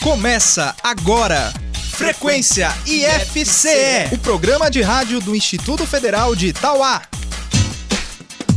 Começa agora. Frequência IFCE, o programa de rádio do Instituto Federal de Itauá.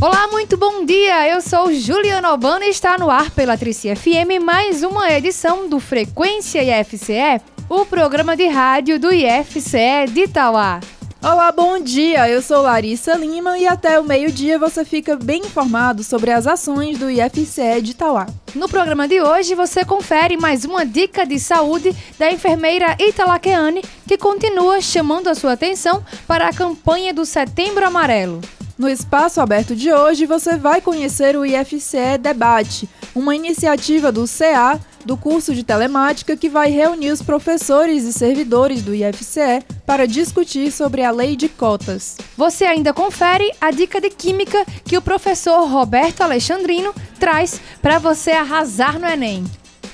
Olá, muito bom dia. Eu sou Juliana Albano e está no ar pela Trici FM mais uma edição do Frequência IFCE, o programa de rádio do IFCE de Itauá. Olá, bom dia! Eu sou Larissa Lima e até o meio-dia você fica bem informado sobre as ações do IFCE de Itauá. No programa de hoje você confere mais uma dica de saúde da enfermeira Italaqueane, que continua chamando a sua atenção para a campanha do Setembro Amarelo. No espaço aberto de hoje você vai conhecer o IFCE Debate, uma iniciativa do CA do curso de telemática que vai reunir os professores e servidores do IFCE para discutir sobre a lei de cotas. Você ainda confere a dica de química que o professor Roberto Alexandrino traz para você arrasar no Enem.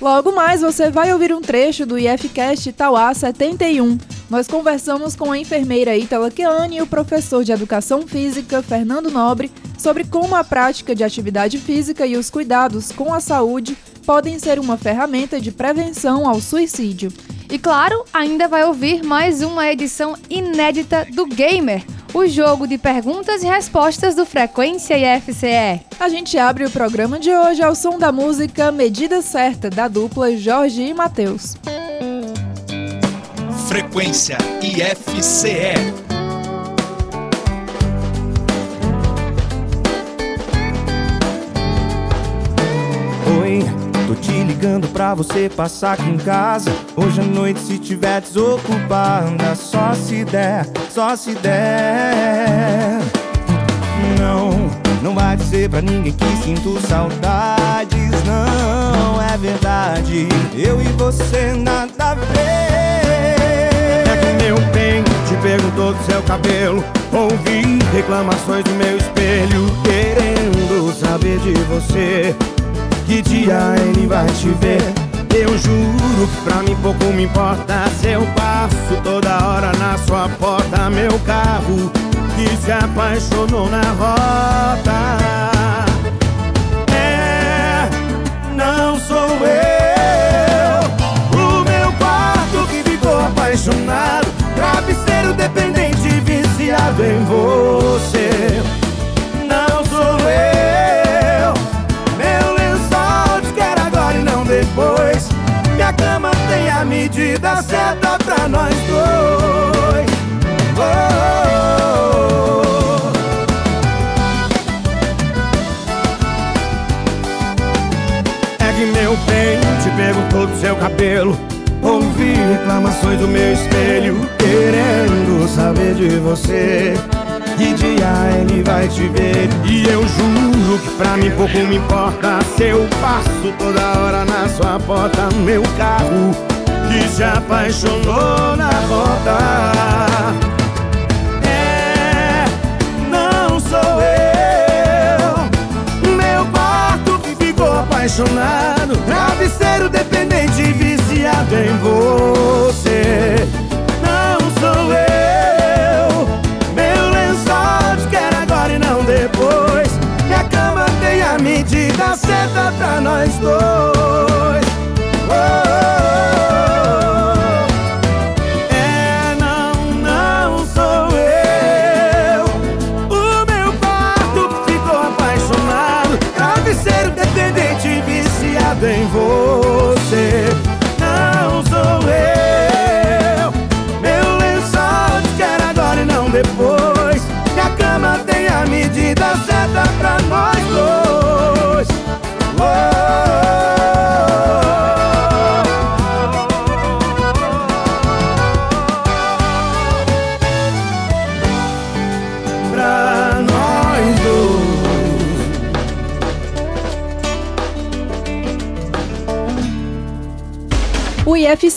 Logo mais você vai ouvir um trecho do IFCast Tauá 71. Nós conversamos com a enfermeira Itala Keane e o professor de Educação Física Fernando Nobre sobre como a prática de atividade física e os cuidados com a saúde podem ser uma ferramenta de prevenção ao suicídio. E claro, ainda vai ouvir mais uma edição inédita do Gamer, o jogo de perguntas e respostas do Frequência IFCE. A gente abre o programa de hoje ao som da música Medida Certa, da dupla Jorge e Matheus. Frequência IFCE te ligando pra você passar aqui em casa. Hoje à noite, se tiver desocupada, só se der, só se der. Não, não vai dizer pra ninguém que sinto saudades. Não é verdade, eu e você nada a ver. Perguntou do seu cabelo. Ouvi reclamações do meu espelho, querendo saber de você que dia ele vai te ver. Eu juro que pra mim pouco me importa se eu passo toda hora na sua porta. Meu carro que se apaixonou na rota. É, não sou eu. O meu quarto que ficou apaixonado. Travesseiro dependente, viciado em você. Não sou eu. depois Minha cama tem a medida certa pra nós dois oh, oh, oh. É que meu bem te perguntou do seu cabelo reclamações do meu espelho Querendo saber de você. Que dia ele vai te ver. E eu juro que pra mim pouco me importa. Se eu passo toda hora na sua porta Meu carro que se apaixonou na rota É, não sou eu. Meu quarto que ficou apaixonado Travesseiro dependente viciado em você Não sou eu medida certa pra nós dois.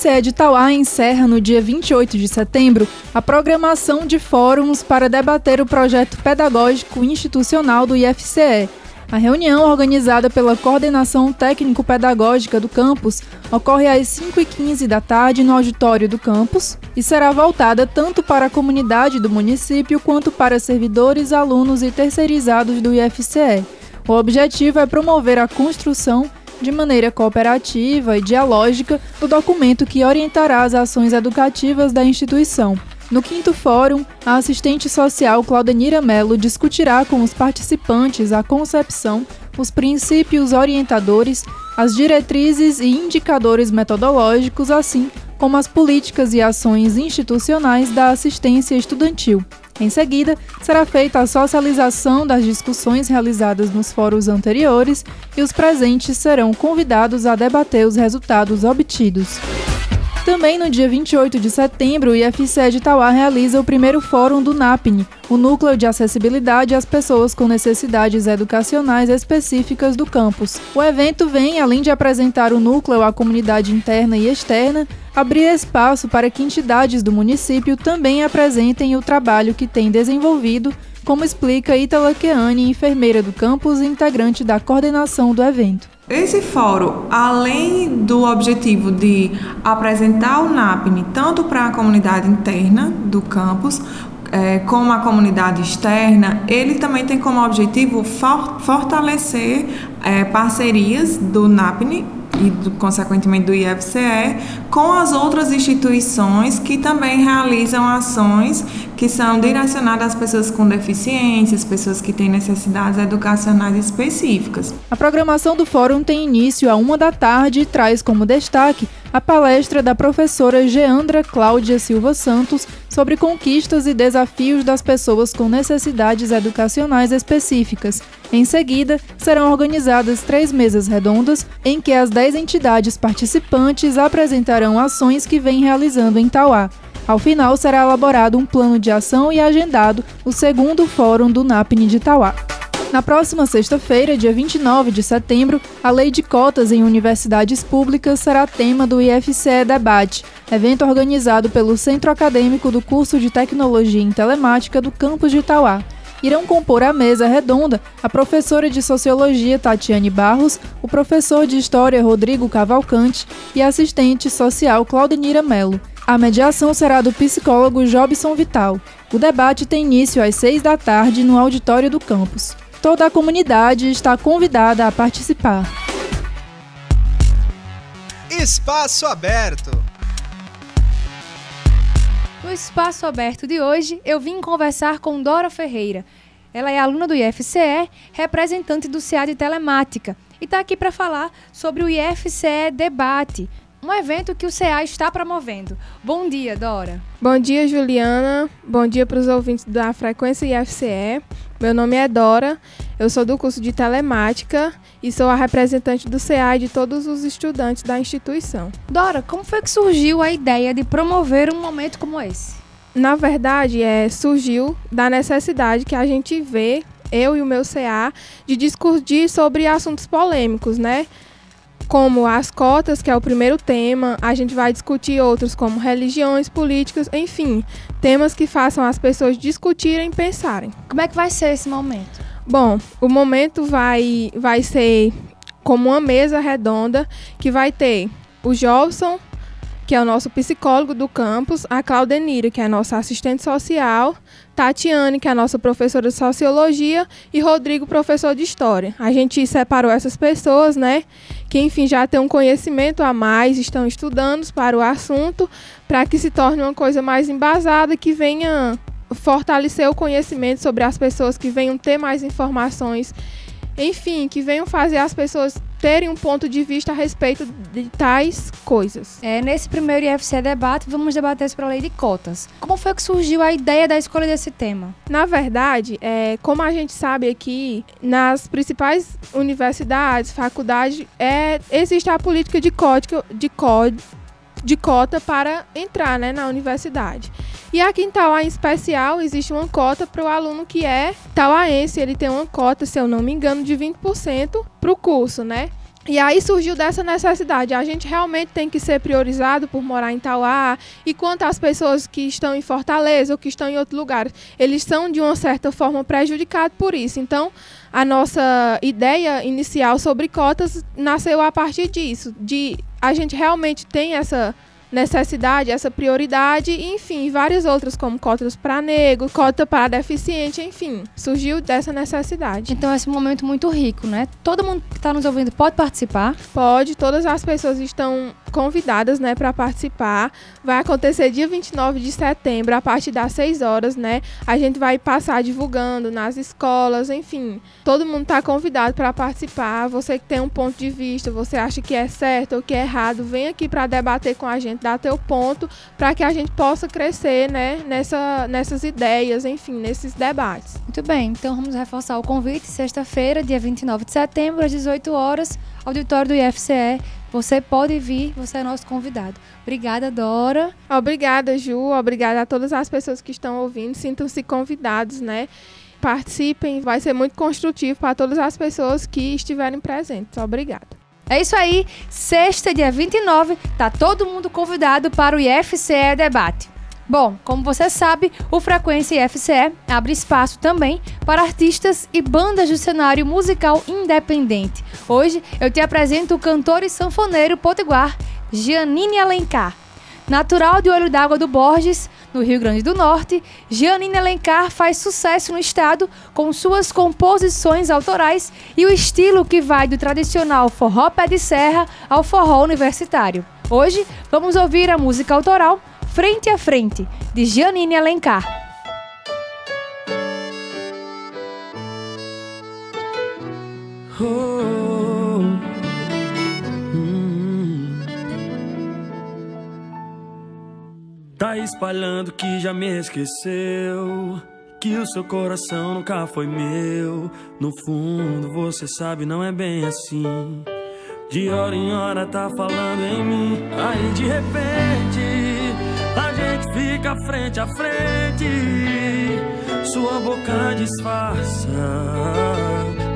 O de Itauá encerra no dia 28 de setembro a programação de fóruns para debater o projeto pedagógico institucional do IFCE, a reunião, organizada pela Coordenação Técnico-Pedagógica do campus, ocorre às 5h15 da tarde no auditório do campus e será voltada tanto para a comunidade do município quanto para servidores, alunos e terceirizados do IFCE. O objetivo é promover a construção de maneira cooperativa e dialógica, do documento que orientará as ações educativas da instituição. No quinto fórum, a assistente social Claudenira Mello discutirá com os participantes a concepção, os princípios orientadores, as diretrizes e indicadores metodológicos, assim como as políticas e ações institucionais da assistência estudantil. Em seguida, será feita a socialização das discussões realizadas nos fóruns anteriores e os presentes serão convidados a debater os resultados obtidos. Também no dia 28 de setembro, o IFCE de Tauá realiza o primeiro fórum do NAPNE, o Núcleo de Acessibilidade às Pessoas com Necessidades Educacionais Específicas do campus. O evento vem, além de apresentar o núcleo à comunidade interna e externa, abrir espaço para que entidades do município também apresentem o trabalho que têm desenvolvido, como explica Itala Keane, enfermeira do campus e integrante da coordenação do evento. Esse fórum, além do objetivo de apresentar o NAPNE tanto para a comunidade interna do campus, é, como a comunidade externa, ele também tem como objetivo for, fortalecer é, parcerias do NAPNE e, do, consequentemente, do IFCE com as outras instituições que também realizam ações que são direcionadas às pessoas com deficiências, pessoas que têm necessidades educacionais específicas. A programação do fórum tem início a uma da tarde e traz como destaque a palestra da professora Geandra Cláudia Silva Santos sobre conquistas e desafios das pessoas com necessidades educacionais específicas. Em seguida, serão organizadas três mesas redondas em que as dez entidades participantes apresentarão ações que vêm realizando em Tauá. Ao final, será elaborado um plano de ação e agendado o segundo Fórum do NAPNE de Tauá. Na próxima sexta-feira, dia 29 de setembro, a Lei de Cotas em Universidades Públicas será tema do IFCE Debate, evento organizado pelo Centro Acadêmico do Curso de Tecnologia em Telemática do campus de Itauá. Irão compor a mesa redonda a professora de Sociologia Tatiane Barros, o professor de História Rodrigo Cavalcante e a assistente social Claudinira Melo. A mediação será do psicólogo Jobson Vital. O debate tem início às seis da tarde no auditório do campus. Toda a comunidade está convidada a participar. Espaço Aberto. No Espaço Aberto de hoje, eu vim conversar com Dora Ferreira. Ela é aluna do IFCE, representante do CA de Telemática, e está aqui para falar sobre o IFCE Debate, um evento que o CA está promovendo. Bom dia, Dora. Bom dia, Juliana. Bom dia para os ouvintes da Frequência IFCE. Meu nome é Dora, eu sou do curso de Telemática e sou a representante do CA e de todos os estudantes da instituição. Dora, como foi que surgiu a ideia de promover um momento como esse? Na verdade, é, surgiu da necessidade que a gente vê, eu e o meu CA, de discutir sobre assuntos polêmicos, né? Como as cotas, que é o primeiro tema. A gente vai discutir outros como religiões, políticas, enfim, temas que façam as pessoas discutirem e pensarem. Como é que vai ser esse momento? Bom, o momento vai, vai ser como uma mesa redonda que vai ter o Jobson, que é o nosso psicólogo do campus, a Claudenira, que é a nossa assistente social, Tatiane, que é a nossa professora de sociologia, e Rodrigo, professor de história. A gente separou essas pessoas, né? Que, enfim, já têm um conhecimento a mais, estão estudando para o assunto, para que se torne uma coisa mais embasada, que venha fortalecer o conhecimento sobre as pessoas, que venham ter mais informações enfim, que venham fazer as pessoas terem um ponto de vista a respeito de tais coisas. É, nesse primeiro IFC debate, vamos debater sobre a lei de cotas. Como foi que surgiu a ideia da escolha desse tema? Na verdade, é, como a gente sabe aqui, nas principais universidades, faculdades, é, existe a política de código, de código de cota para entrar né, na universidade. E aqui em Tauá, em especial, existe uma cota para o aluno que é tauaense. Ele tem uma cota, se eu não me engano, de 20% para o curso, né? E aí surgiu dessa necessidade. A gente realmente tem que ser priorizado por morar em Tauá. E quanto às pessoas que estão em Fortaleza ou que estão em outro lugar, eles são de uma certa forma prejudicados por isso. Então, a nossa ideia inicial sobre cotas nasceu a partir disso, de a gente realmente tem essa necessidade, essa prioridade, e, enfim, várias outras, como cotas para negro, cota para deficiente, enfim, surgiu dessa necessidade. Então, esse momento muito rico, né? Todo mundo que está nos ouvindo pode participar. Pode, todas as pessoas estão convidadas, né, para participar. Vai acontecer dia 29 de setembro, a partir das 6 horas, né? A gente vai passar divulgando nas escolas, enfim. Todo mundo está convidado para participar. Você que tem um ponto de vista, você acha que é certo ou que é errado, vem aqui para debater com a gente, dar teu ponto, para que a gente possa crescer, né, nessa, nessas ideias, enfim, nesses debates. Muito bem, então vamos reforçar o convite, sexta-feira, dia 29 de setembro, às 18 horas, auditório do IFCE. Você pode vir, você é nosso convidado. Obrigada, Dora. Obrigada, Ju. Obrigada a todas as pessoas que estão ouvindo. Sintam-se convidados, né? Participem, vai ser muito construtivo para todas as pessoas que estiverem presentes. Obrigada. É isso aí. Sexta, dia 29, tá todo mundo convidado para o IFCE Debate. Bom, como você sabe, o Frequência IFCE abre espaço também para artistas e bandas do cenário musical independente. Hoje eu te apresento o cantor e sanfoneiro potiguar Giannini Alencar. Natural de Olho d'Água do Borges, no Rio Grande do Norte, Giannini Alencar faz sucesso no estado com suas composições autorais e o estilo que vai do tradicional forró pé de serra ao forró universitário. Hoje vamos ouvir a música autoral Frente a Frente, de Giannini Alencar. Oh, hum. Tá espalhando que já me esqueceu. Que o seu coração nunca foi meu. No fundo, você sabe, não é bem assim. De hora em hora tá falando em mim. Aí de repente, fica frente a frente. Sua boca disfarça,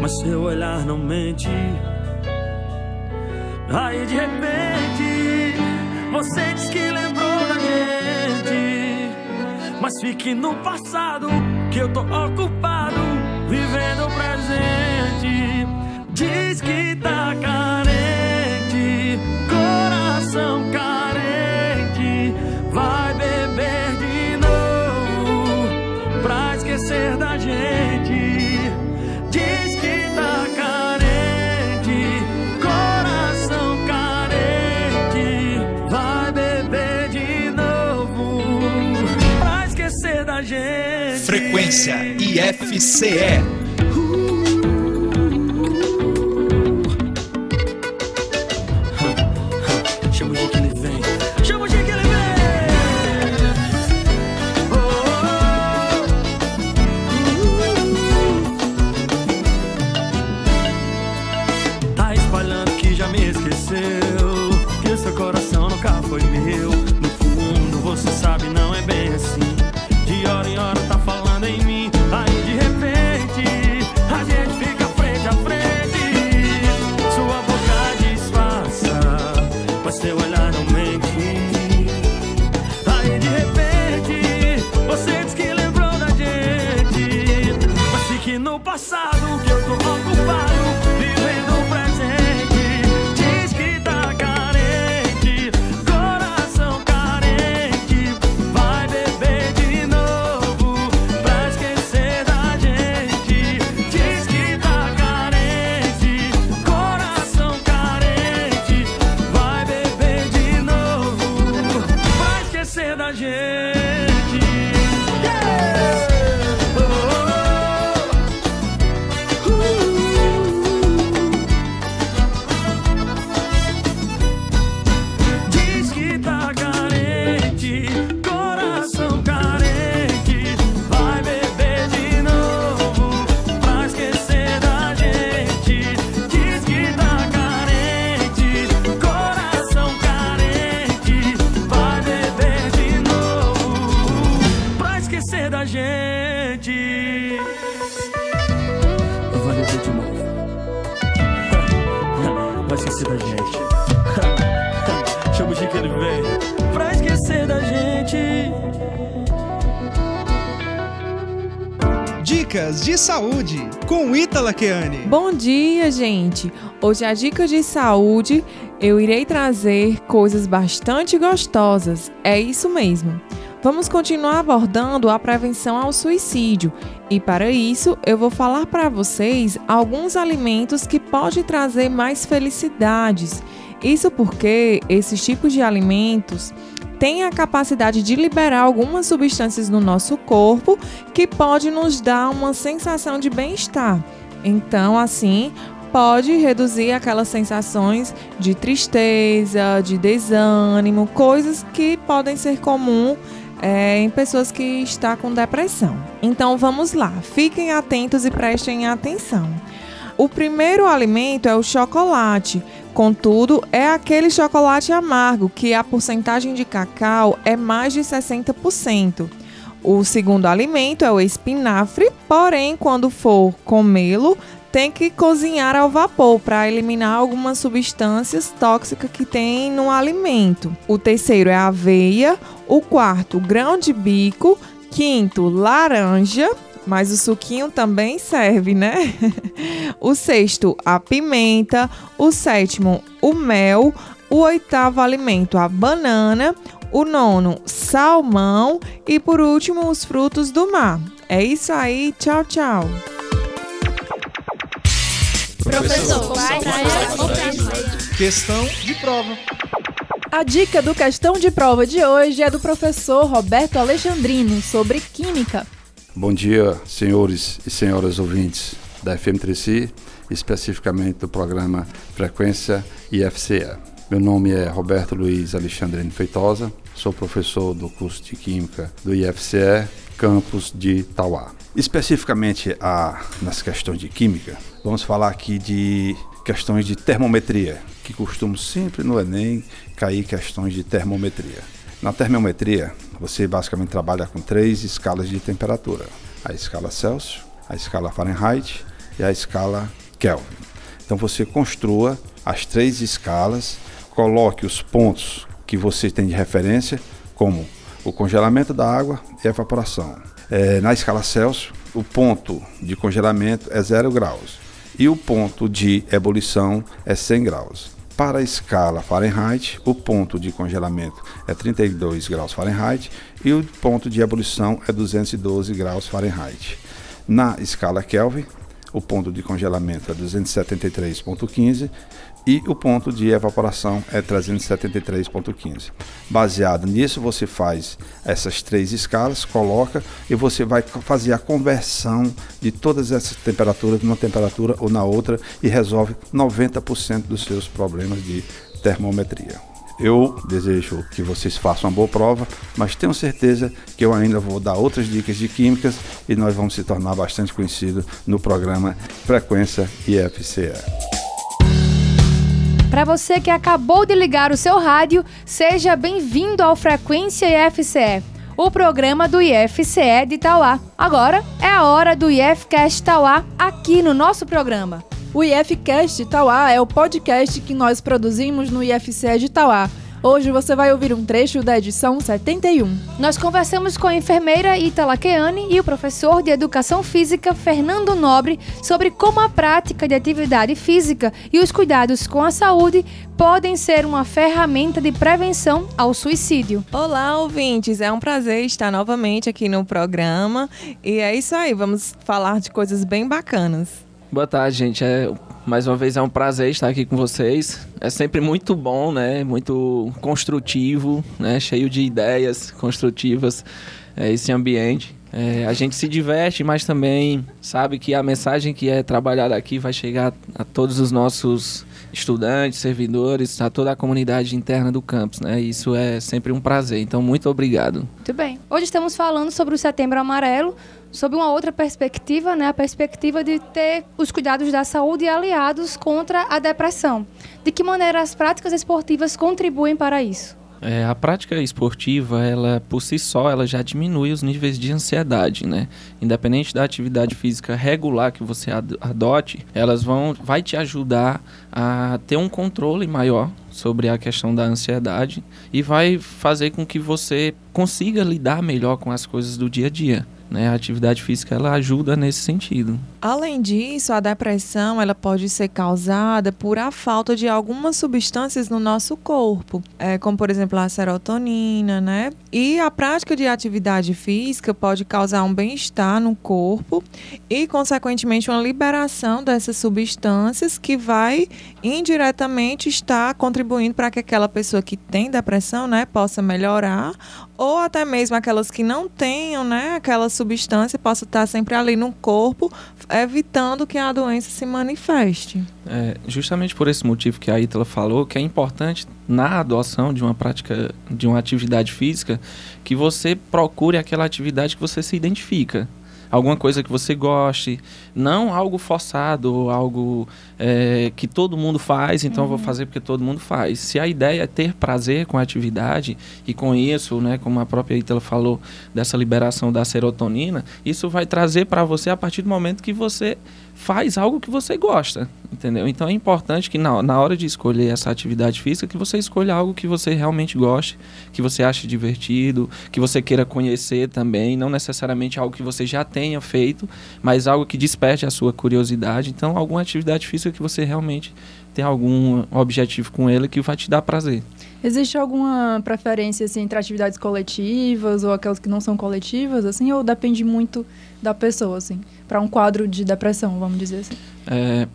mas seu olhar não mente. Aí de repente, você diz que lembrou da gente. Mas fique no passado, que eu tô ocupado, vivendo o presente. Diz que tá carente, Frequência IFCE. Dicas de saúde com Ítala Keane. Bom dia, gente! Hoje a dica de saúde eu irei trazer coisas bastante gostosas. É isso mesmo. Vamos continuar abordando a prevenção ao suicídio e para isso eu vou falar para vocês alguns alimentos que podem trazer mais felicidades. Isso porque esses tipos de alimentos têm a capacidade de liberar algumas substâncias no nosso corpo que pode nos dar uma sensação de bem-estar. Então, assim, pode reduzir aquelas sensações de tristeza, de desânimo, coisas que podem ser comuns é, em pessoas que estão com depressão. Então vamos lá, fiquem atentos e prestem atenção. O primeiro alimento é o chocolate. Contudo, é aquele chocolate amargo que a porcentagem de cacau é mais de 60%. O segundo alimento é o espinafre, porém, quando for comê-lo, tem que cozinhar ao vapor para eliminar algumas substâncias tóxicas que tem no alimento. O terceiro é a aveia, o quarto, grão de bico, quinto, laranja, mas o suquinho também serve, né? o sexto, a pimenta, o sétimo, o mel, o oitavo alimento, a banana, o nono, salmão e por último, os frutos do mar. É isso aí, tchau, tchau. Professor, questão de prova. A dica do questão de prova de hoje é do professor Roberto Alexandrino sobre química. Bom dia, senhores e senhoras ouvintes da FM 3 especificamente do programa Frequência IFCE. Meu nome é Roberto Luiz Alexandrino Feitosa, sou professor do curso de Química do IFCE, campus de Tauá. Especificamente a, nas questões de Química, vamos falar aqui de questões de termometria, que costumam sempre no Enem cair questões de termometria. Na termometria, você basicamente trabalha com três escalas de temperatura: a escala Celsius, a escala Fahrenheit e a escala Kelvin. Então você construa as três escalas, coloque os pontos que você tem de referência, como o congelamento da água e a evaporação. É, na escala Celsius, o ponto de congelamento é 0 graus e o ponto de ebulição é 100 graus. Para a escala Fahrenheit, o ponto de congelamento é 32 graus Fahrenheit e o ponto de ebulição é 212 graus Fahrenheit. Na escala Kelvin, o ponto de congelamento é 273.15 e o ponto de evaporação é 373.15. Baseado nisso, você faz essas três escalas, coloca e você vai fazer a conversão de todas essas temperaturas numa temperatura ou na outra e resolve 90% dos seus problemas de termometria. Eu desejo que vocês façam uma boa prova, mas tenho certeza que eu ainda vou dar outras dicas de químicas e nós vamos se tornar bastante conhecidos no programa Frequência IFCE. Para você que acabou de ligar o seu rádio, seja bem-vindo ao Frequência IFCE, o programa do IFCE de Tauá. Agora é a hora do IFCast Tauá aqui no nosso programa. O IFCast Tauá é o podcast que nós produzimos no IFCE de Tauá Hoje você vai ouvir um trecho da edição 71. Nós conversamos com a enfermeira Itala Keane e o professor de Educação Física Fernando Nobre sobre como a prática de atividade física e os cuidados com a saúde podem ser uma ferramenta de prevenção ao suicídio. Olá, ouvintes! É um prazer estar novamente aqui no programa. E é isso aí, vamos falar de coisas bem bacanas. Boa tarde, gente. É mais uma vez é um prazer estar aqui com vocês. É sempre muito bom, né? Muito construtivo, né? Cheio de ideias construtivas é, esse ambiente. É, a gente se diverte, mas também sabe que a mensagem que é trabalhada aqui vai chegar a todos os nossos estudantes, servidores, a toda a comunidade interna do campus, né? Isso é sempre um prazer. Então, muito obrigado. Muito bem. Hoje estamos falando sobre o Setembro Amarelo, sob uma outra perspectiva, né, a perspectiva de ter os cuidados da saúde aliados contra a depressão. De que maneira as práticas esportivas contribuem para isso? É, a prática esportiva, ela por si só, ela já diminui os níveis de ansiedade, né? Independente da atividade física regular que você adote, elas vão vai te ajudar a ter um controle maior sobre a questão da ansiedade e vai fazer com que você consiga lidar melhor com as coisas do dia a dia. Né? A atividade física ela ajuda nesse sentido. Além disso, a depressão ela pode ser causada por a falta de algumas substâncias no nosso corpo, é, como por exemplo a serotonina, né? E a prática de atividade física pode causar um bem-estar no corpo e, consequentemente, uma liberação dessas substâncias que vai indiretamente estar contribuindo para que aquela pessoa que tem depressão, né, possa melhorar ou até mesmo aquelas que não tenham, né, aquela substância possa estar sempre ali no corpo, evitando que a doença se manifeste. É, justamente por esse motivo que a Ítala falou, que é importante na adoção de uma prática, de uma atividade física, que você procure aquela atividade que você se identifica alguma coisa que você goste, não algo forçado algo é, que todo mundo faz, então uhum. eu vou uhum. fazer porque todo mundo faz. Se a ideia é ter prazer com a atividade e com isso, né, como a própria Itala falou, dessa liberação da serotonina, isso vai trazer para você a partir do momento que você faz algo que você gosta, entendeu? Então é importante que na, na hora de escolher essa atividade física, que você escolha algo que você realmente goste, que você ache divertido, que você queira conhecer também, não necessariamente algo que você já tenha feito, mas algo que desperte a sua curiosidade. Então, alguma atividade física que você realmente tem algum objetivo com ele que vai te dar prazer. Existe alguma preferência assim, entre atividades coletivas ou aquelas que não são coletivas, assim, ou depende muito da pessoa, assim, para um quadro de depressão, vamos dizer assim? É,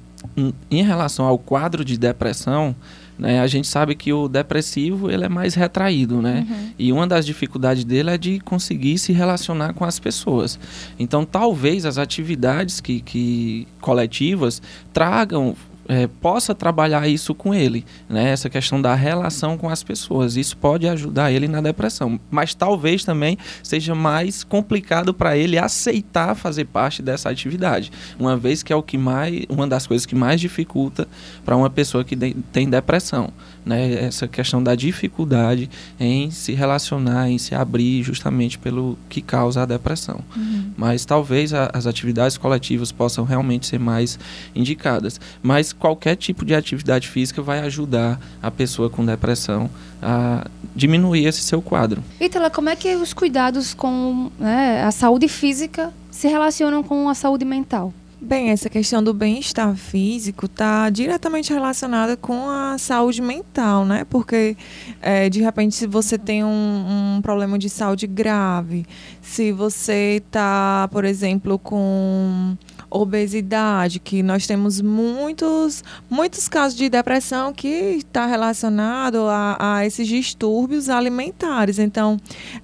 em relação ao quadro de depressão, né, a gente sabe que o depressivo ele é mais retraído, né? Uhum. E uma das dificuldades dele é de conseguir se relacionar com as pessoas. Então, talvez as atividades que, que coletivas tragam é, possa trabalhar isso com ele, né? Essa questão da relação com as pessoas. Isso pode ajudar ele na depressão, mas talvez também seja mais complicado para ele aceitar fazer parte dessa atividade, uma vez que é o que mais, uma das coisas que mais dificulta para uma pessoa que tem depressão né, essa questão da dificuldade em se relacionar, em se abrir justamente pelo que causa a depressão. Uhum. Mas talvez a, as atividades coletivas possam realmente ser mais indicadas. Mas qualquer tipo de atividade física vai ajudar a pessoa com depressão a diminuir esse seu quadro. Ítala, como é que os cuidados com né, a saúde física se relacionam com a saúde mental? Bem, essa questão do bem-estar físico está diretamente relacionada com a saúde mental, né? Porque, é, de repente, se você tem um, um, problema de saúde grave, se você está, por exemplo, com obesidade, que nós temos muitos, muitos casos de depressão que está relacionado a, a esses distúrbios alimentares. Então,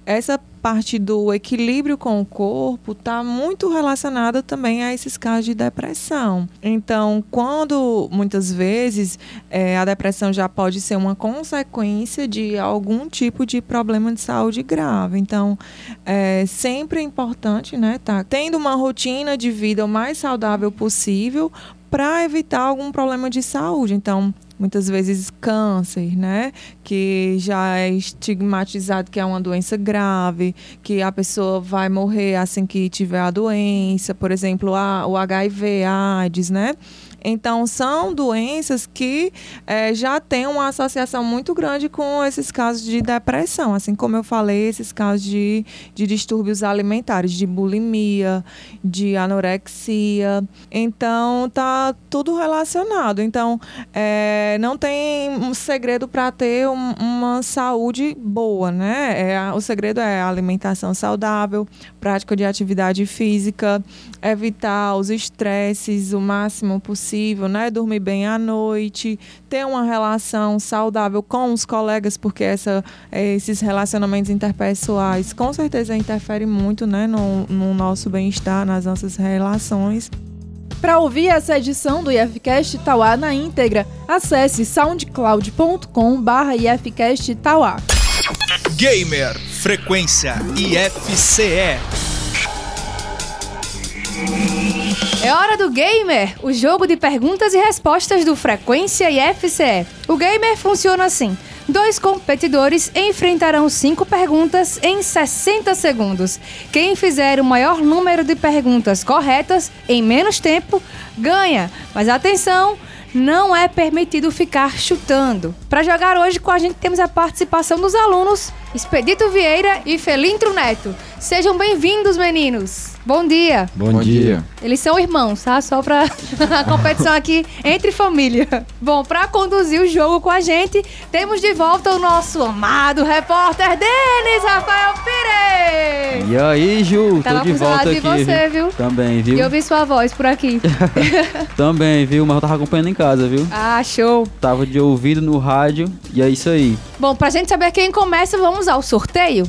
essa parte do equilíbrio com o corpo está muito relacionada também a esses casos de depressão. Então, quando muitas vezes é, a depressão já pode ser uma consequência de algum tipo de problema de saúde grave. Então, é sempre é importante, né, tá tendo uma rotina de vida o mais saudável possível para evitar algum problema de saúde. Então, muitas vezes câncer, né? Que já é estigmatizado que é uma doença grave, que a pessoa vai morrer assim que tiver a doença, por exemplo, a, o HIV, a AIDS, né? Então, são doenças que é, já têm uma associação muito grande com esses casos de depressão, assim como eu falei, esses casos de, de distúrbios alimentares, de bulimia, de anorexia. Então, tá tudo relacionado. Então, é, não tem um segredo para ter um, uma saúde boa, né? É, o segredo é alimentação saudável, prática de atividade física, evitar os estresses o máximo possível, né? Dormir bem à noite, ter uma relação saudável com os colegas, porque essa, é, esses relacionamentos interpessoais com certeza interferem muito, né? No, no nosso bem-estar, nas nossas relações. Para ouvir essa edição do IFCast Tauá na íntegra, acesse soundcloud.com/ifcast Tauá. Gamer Frequência IFCE é hora do Gamer, o jogo de perguntas e respostas do Frequência e FCE. O Gamer funciona assim. Dois competidores enfrentarão cinco perguntas em 60 segundos. Quem fizer o maior número de perguntas corretas em menos tempo ganha. Mas atenção, não é permitido ficar chutando. Para jogar hoje com a gente temos a participação dos alunos Expedito Vieira e Felintro Neto. Sejam bem-vindos, meninos. Bom dia. Bom, Bom dia. dia. Eles são irmãos, tá? Só pra a competição aqui entre família. Bom, pra conduzir o jogo com a gente, temos de volta o nosso amado repórter Denis Rafael Pires. E aí, Ju? Tava Tô de volta de aqui. você, viu? Também, viu? E eu vi sua voz por aqui. Também, viu? Mas eu tava acompanhando em casa, viu? Ah, show. Tava de ouvido no rádio e é isso aí. Bom, pra gente saber quem começa, vamos ao sorteio.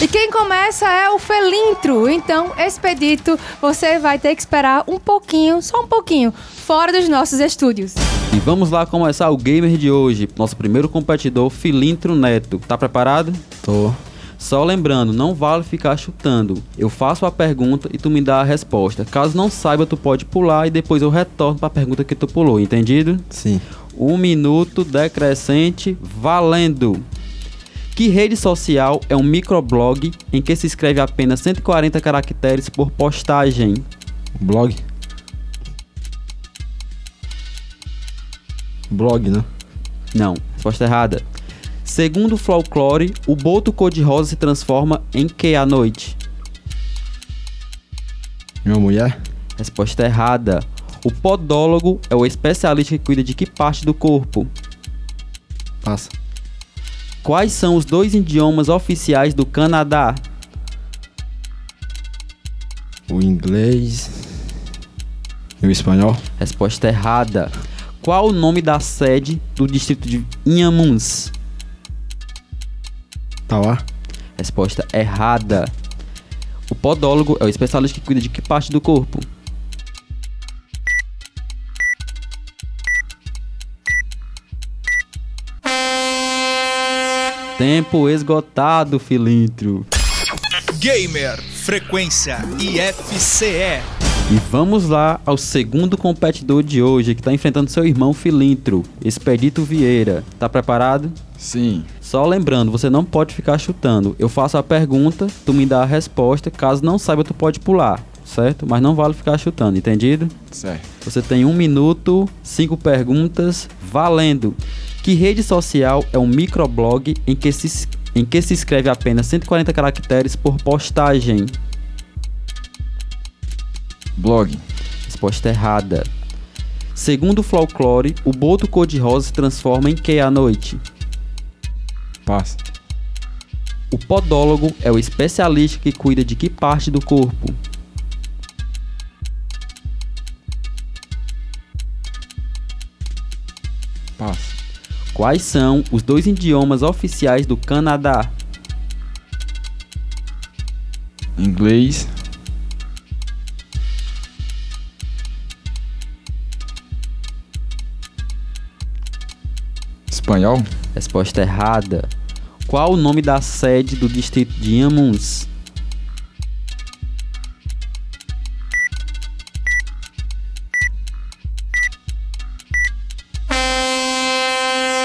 E quem começa é o Felintro. Então, Expedito, você vai ter que esperar um pouquinho, só um pouquinho, fora dos nossos estúdios. E vamos lá começar o gamer de hoje. Nosso primeiro competidor, Filintro Neto. Tá preparado? Tô. Só lembrando, não vale ficar chutando. Eu faço a pergunta e tu me dá a resposta. Caso não saiba, tu pode pular e depois eu retorno para a pergunta que tu pulou, entendido? Sim. Um minuto decrescente, valendo. Que rede social é um microblog em que se escreve apenas 140 caracteres por postagem? Blog. Blog, né? Não, resposta errada. Segundo o folclore, o boto cor-de-rosa se transforma em que à noite? Minha mulher? Resposta errada. O podólogo é o especialista que cuida de que parte do corpo? Passa. Quais são os dois idiomas oficiais do Canadá? O inglês e o espanhol. Resposta errada. Qual o nome da sede do distrito de Inhamuns? Tauá. Resposta errada. O podólogo é o especialista que cuida de que parte do corpo? Tempo esgotado, filintro. Gamer Frequência IFCE. E vamos lá ao segundo competidor de hoje, que está enfrentando seu irmão Filintro, Expedito Vieira. Tá preparado? Sim. Só lembrando, você não pode ficar chutando. Eu faço a pergunta, tu me dá a resposta. Caso não saiba, tu pode pular, certo? Mas não vale ficar chutando, entendido? Certo. Você tem um minuto, cinco perguntas, valendo. Que rede social é um microblog em que se, em que se escreve apenas 140 caracteres por postagem? Blog. Resposta errada. Segundo o folclore, o boto cor-de-rosa se transforma em que à noite? Passa. O podólogo é o especialista que cuida de que parte do corpo? Passa. Quais são os dois idiomas oficiais do Canadá? Inglês. Espanhol. Resposta errada. Qual o nome da sede do distrito de Inhamuns?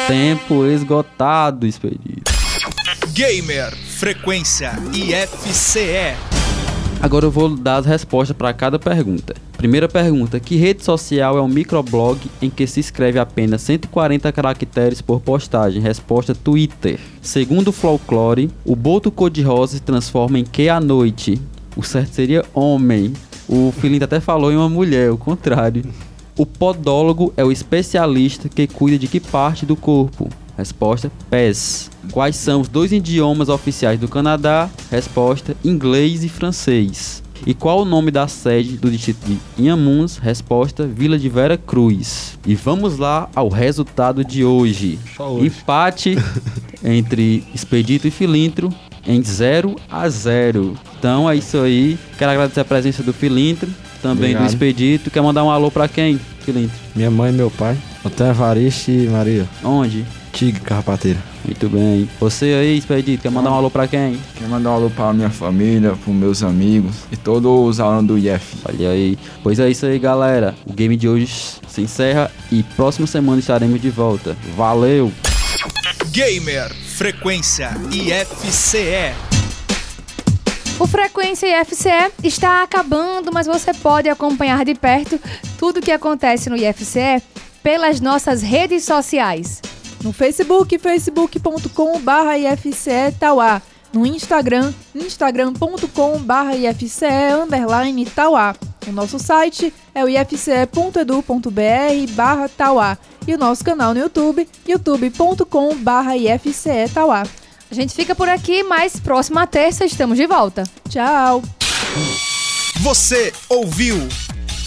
Tempo esgotado, Expedito. Gamer Frequência IFCE. Agora eu vou dar as respostas para cada pergunta. Primeira pergunta: Que rede social é um microblog em que se escreve apenas 140 caracteres por postagem? Resposta: Twitter. Segundo o folclore, o boto cor-de-rosa se transforma em que à noite? O certo seria homem. O Filinto até falou em uma mulher, o contrário. O podólogo é o especialista que cuida de que parte do corpo? Resposta: pés. Quais são os dois idiomas oficiais do Canadá? Resposta: inglês e francês. E qual o nome da sede do distrito de Inhamuns? Resposta: Vila de Vera Cruz. E vamos lá ao resultado de hoje. hoje. Empate entre Expedito e Filintro em 0 a 0. Então é isso aí. Quero agradecer a presença do Filintro, também Obrigado. do Expedito. Quer mandar um alô pra quem, Filintro? Minha mãe e meu pai. Antônio Evaristo e Maria. Onde? Tigre Carrapateira. Muito bem. Você aí, Expedito, quer mandar um alô pra quem? Quero mandar um alô para minha família, para meus amigos e todos os alunos do IF. Olha aí. Pois é isso aí, galera. O game de hoje se encerra e próxima semana estaremos de volta. Valeu! Gamer Frequência IFCE. O Frequência IFCE está acabando, mas você pode acompanhar de perto tudo o que acontece no IFCE pelas nossas redes sociais. No Facebook, facebook.com.br IFCE Tauá. No Instagram, instagram.com.br IFCE underline Tauá. O nosso site é o ifce.edu.br barra Tauá. E o nosso canal no YouTube, youtube.com barra IFCE Tauá. A gente fica por aqui, mas próxima terça estamos de volta. Tchau! Você ouviu